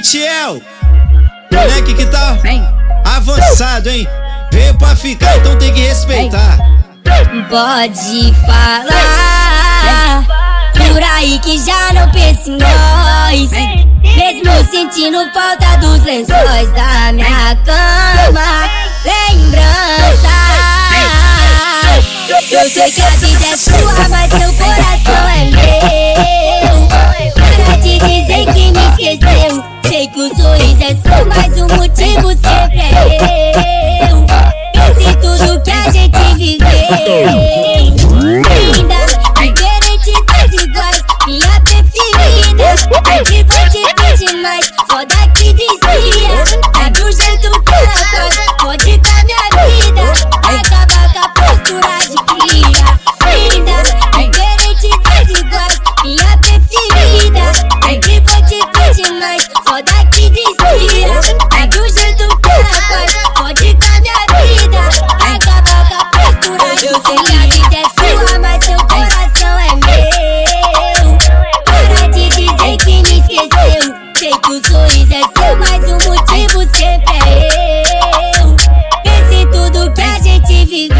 Tiel, moleque que tá avançado, hein? Veio pra ficar, então tem que respeitar. Pode falar por aí que já não pensa em nós. Mesmo sentindo falta dos lençóis da minha cama. Lembranças. Eu sei que a vida é sua, mas seu coração é meu. Para te dizer que me. Sei que o sorriso é seu, mas o motivo sempre é eu. Pense tudo que a gente viveu. Linda, diferente das iguais, minha preferida. Hoje vou te pedir mais, só daqui dizia. Sabe o jeito que ela faz, pode dar minha vida. Acaba com a postura de cria. Seu, mas o motivo sempre é eu. Pense em tudo que a gente viveu.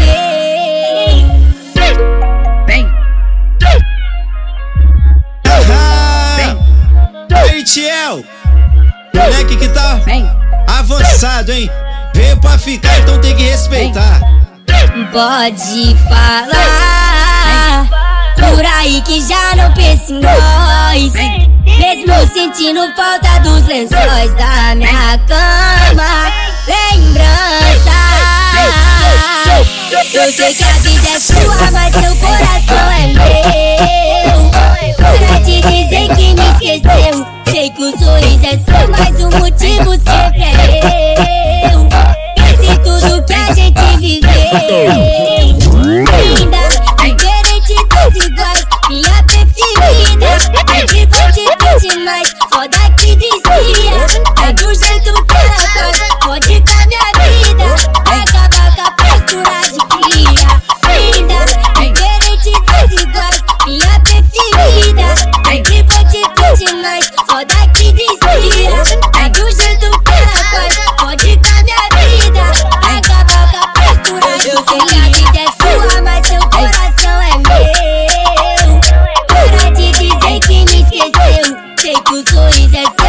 Ah, Ei, Tiel, moleque que tá avançado, hein? Veio pra ficar, então tem que respeitar. Pode falar por aí que já não pensa em nós. Mesmo sentindo falta dos lençóis da minha cama. Lembranças. Eu sei que a vida é sua, mas seu coração é All that Take que toy sorriso